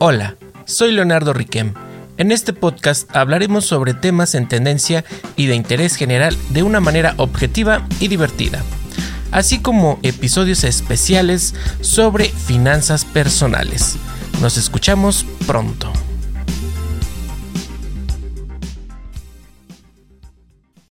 Hola, soy Leonardo Riquem. En este podcast hablaremos sobre temas en tendencia y de interés general de una manera objetiva y divertida, así como episodios especiales sobre finanzas personales. Nos escuchamos pronto.